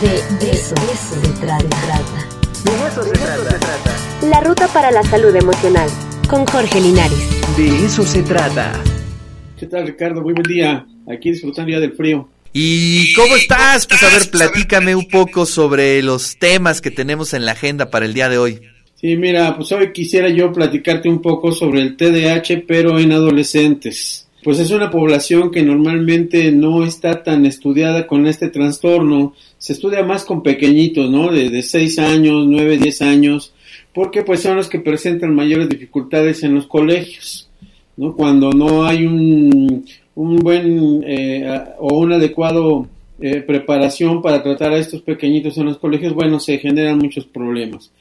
De eso, eso se trata. De eso se trata. La ruta para la salud emocional. Con Jorge Linares. De eso se trata. ¿Qué tal, Ricardo? Muy buen día. Aquí disfrutando ya del frío. ¿Y cómo estás? Pues a ver, platícame un poco sobre los temas que tenemos en la agenda para el día de hoy. Sí, mira, pues hoy quisiera yo platicarte un poco sobre el TDAH, pero en adolescentes. Pues es una población que normalmente no está tan estudiada con este trastorno. Se estudia más con pequeñitos, ¿no? De, de 6 años, 9, 10 años, porque pues son los que presentan mayores dificultades en los colegios, ¿no? Cuando no hay un, buen eh, o un adecuado eh, preparación para tratar a estos pequeñitos en los colegios, bueno, se generan muchos problemas.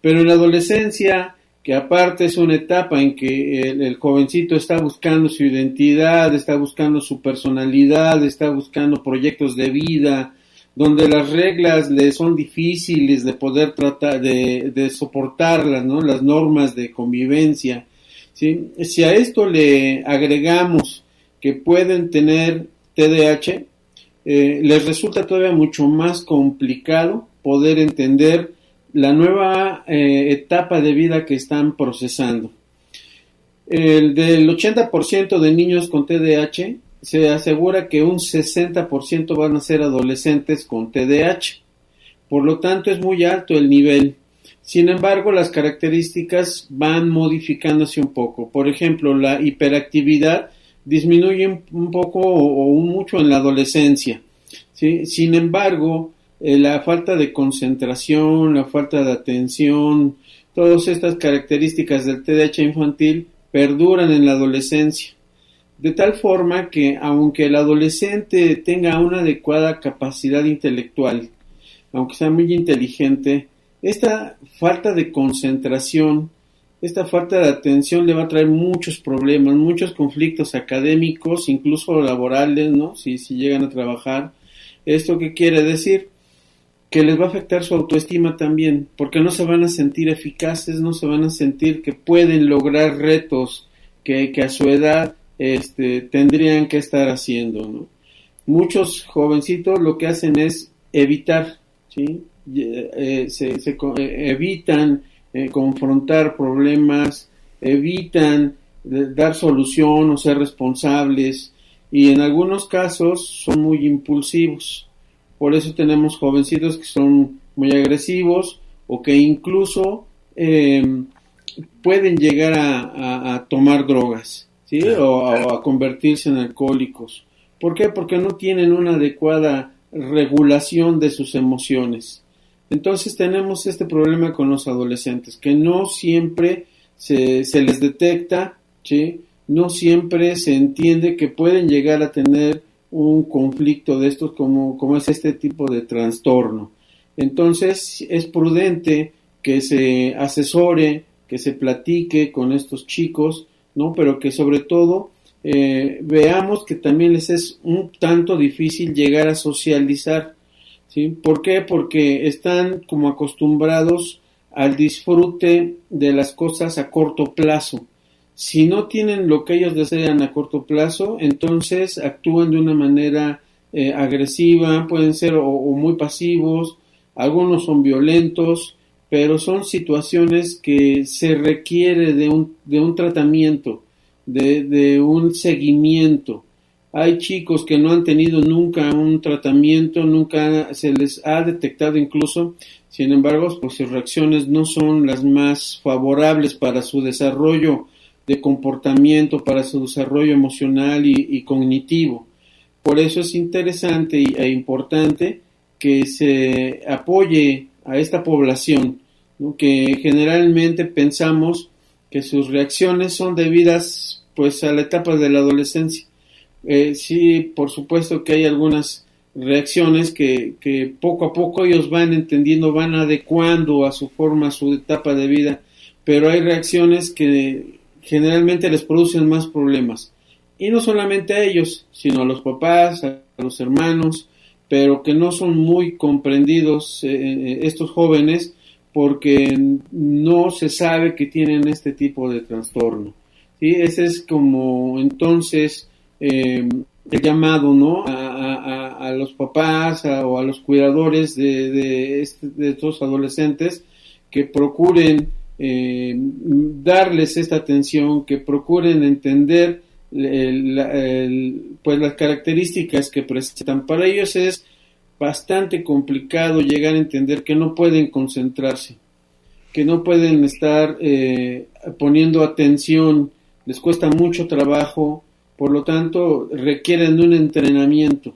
Pero en la adolescencia, que aparte es una etapa en que el, jovencito está buscando su identidad, está buscando su personalidad, está buscando proyectos de vida, donde las reglas le son difíciles de poder tratar, de, soportarlas, ¿no? Las normas de convivencia. Si a esto le agregamos que pueden tener TDAH, eh, les resulta todavía mucho más complicado poder entender la nueva eh, etapa de vida que están procesando. El del 80% de niños con TDAH se asegura que un 60% van a ser adolescentes con TDAH. Por lo tanto, es muy alto el nivel. Sin embargo, las características van modificándose un poco. Por ejemplo, la hiperactividad disminuye un poco o, mucho en la adolescencia. Sin embargo, eh, la falta de concentración, la falta de atención, todas estas características del TDAH infantil perduran en la adolescencia. De tal forma que aunque el adolescente tenga una adecuada capacidad intelectual, aunque sea muy inteligente, esta falta de concentración, esta falta de atención le va a traer muchos problemas, muchos conflictos académicos, incluso laborales, ¿no? Si, si llegan a trabajar. ¿Esto qué quiere decir? Que les va a afectar su autoestima también, porque no se van a sentir eficaces, no se van a sentir que pueden lograr retos que, a su edad este, tendrían que estar haciendo. Muchos jovencitos lo que hacen es evitar. Eh, se, se eh, evitan eh, confrontar problemas, evitan dar solución o ser responsables y en algunos casos son muy impulsivos. Por eso tenemos jovencitos que son muy agresivos o que incluso eh, pueden llegar a, a, a tomar drogas, ¿sí? O, o, a convertirse en alcohólicos. ¿Por qué? Porque no tienen una adecuada regulación de sus emociones. Entonces tenemos este problema con los adolescentes, que no siempre se, se les detecta, ¿sí? no siempre se entiende que pueden llegar a tener un conflicto de estos como, es este tipo de trastorno. Entonces es prudente que se asesore, que se platique con estos chicos, ¿no? Pero que sobre todo eh, veamos que también les es un tanto difícil llegar a socializar, ¿sí? ¿Por qué? Porque están como acostumbrados al disfrute de las cosas a corto plazo. Si no tienen lo que ellos desean a corto plazo, entonces actúan de una manera eh, agresiva, pueden ser o, o, muy pasivos, algunos son violentos, pero son situaciones que se requiere de un, de un tratamiento, de, de un seguimiento. Hay chicos que no han tenido nunca un tratamiento, nunca se les ha detectado incluso, sin embargo, pues sus reacciones no son las más favorables para su desarrollo de comportamiento para su desarrollo emocional y, cognitivo. Por eso es interesante e importante que se apoye a esta población, que generalmente pensamos que sus reacciones son debidas pues a la etapa de la adolescencia. Eh, sí, por supuesto que hay algunas reacciones que, que poco a poco ellos van entendiendo, van adecuando a su forma, a su etapa de vida, pero hay reacciones que generalmente les producen más problemas. Y no solamente a ellos, sino a los papás, a los hermanos, pero que no son muy comprendidos eh, estos jóvenes porque no se sabe que tienen este tipo de trastorno. ¿sí? Ese es como entonces eh, el llamado, ¿no? A, los papás o a los cuidadores de, este, de, estos adolescentes que procuren eh, darles esta atención, que procuren entender pues las características que presentan. Para ellos es bastante complicado llegar a entender que no pueden concentrarse, que no pueden estar eh, poniendo atención, les cuesta mucho trabajo, por lo tanto requieren de un entrenamiento.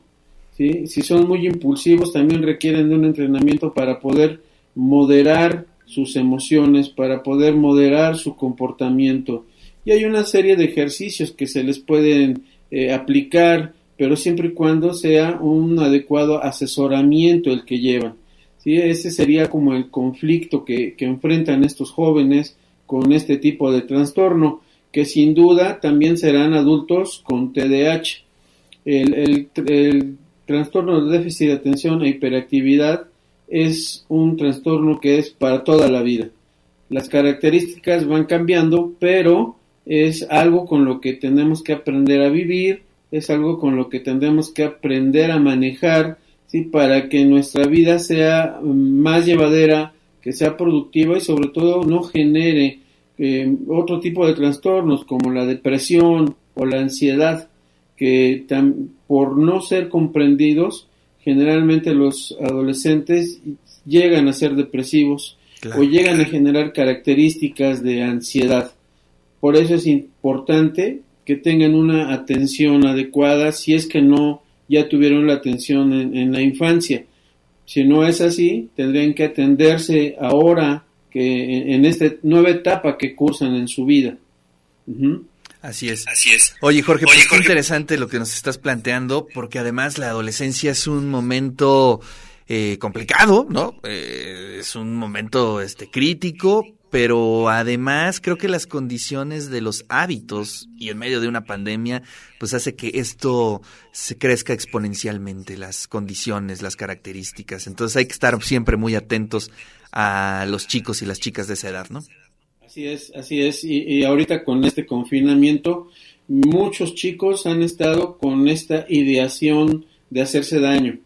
Si son muy impulsivos, también requieren de un entrenamiento para poder moderar sus emociones, para poder moderar su comportamiento. Y hay una serie de ejercicios que se les pueden eh, aplicar pero siempre y cuando sea un adecuado asesoramiento el que llevan. ¿sí? Ese sería como el conflicto que, enfrentan estos jóvenes con este tipo de trastorno, que sin duda también serán adultos con TDAH. El, el trastorno de déficit de atención e hiperactividad es un trastorno que es para toda la vida. Las características van cambiando, pero es algo con lo que tenemos que aprender a vivir, es algo con lo que tendremos que aprender a manejar, ¿sí? Para que nuestra vida sea mm, más llevadera, que sea productiva y sobre todo no genere eh, otro tipo de trastornos como la depresión o la ansiedad, que por no ser comprendidos, generalmente los adolescentes llegan a ser depresivos o llegan a generar características de ansiedad. Por eso es importante que tengan una atención adecuada si es que no ya tuvieron la atención en, la infancia. Si no es así, tendrían que atenderse ahora que en, esta nueva etapa que cursan en su vida. Así es. Así es. Oye, Jorge, pues Jorge. interesante lo que nos estás planteando, porque además la adolescencia es un momento eh, complicado, ¿no? Eh, es un momento este crítico, pero además creo que las condiciones de los hábitos y en medio de una pandemia, pues hace que esto se crezca exponencialmente, las condiciones, las características. Entonces hay que estar siempre muy atentos a los chicos y las chicas de esa edad, ¿no? Así es, así es. Y, y ahorita con este confinamiento, muchos chicos han estado con esta ideación de hacerse daño,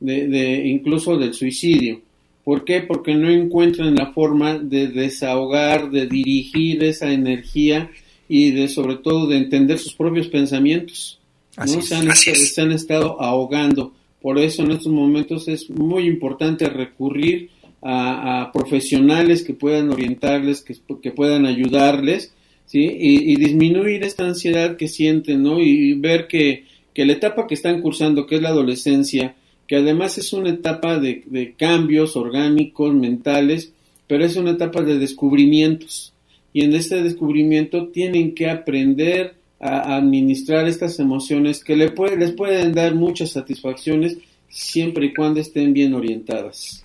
de, de incluso del suicidio ¿Por qué? Porque no encuentran la forma de desahogar, de dirigir esa energía y de sobre todo de entender sus propios pensamientos. ¿no? se, han, se, han, estado ahogando. Por eso en estos momentos es muy importante recurrir a, profesionales que puedan orientarles, que, que puedan ayudarles, ¿sí? Y, disminuir esta ansiedad que sienten, ¿no? Y ver que, que la etapa que están cursando, que es la adolescencia, que además es una etapa de, cambios orgánicos, mentales, pero es una etapa de descubrimientos. Y en este descubrimiento tienen que aprender a administrar estas emociones que les pueden dar muchas satisfacciones siempre y cuando estén bien orientadas.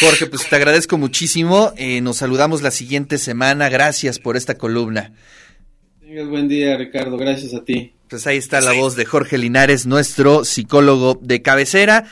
Jorge, pues te agradezco muchísimo. Eh, nos saludamos la siguiente semana. Gracias por esta columna. Tengas buen día, Ricardo. Gracias a ti. Pues ahí está la voz de Jorge Linares, nuestro psicólogo de cabecera.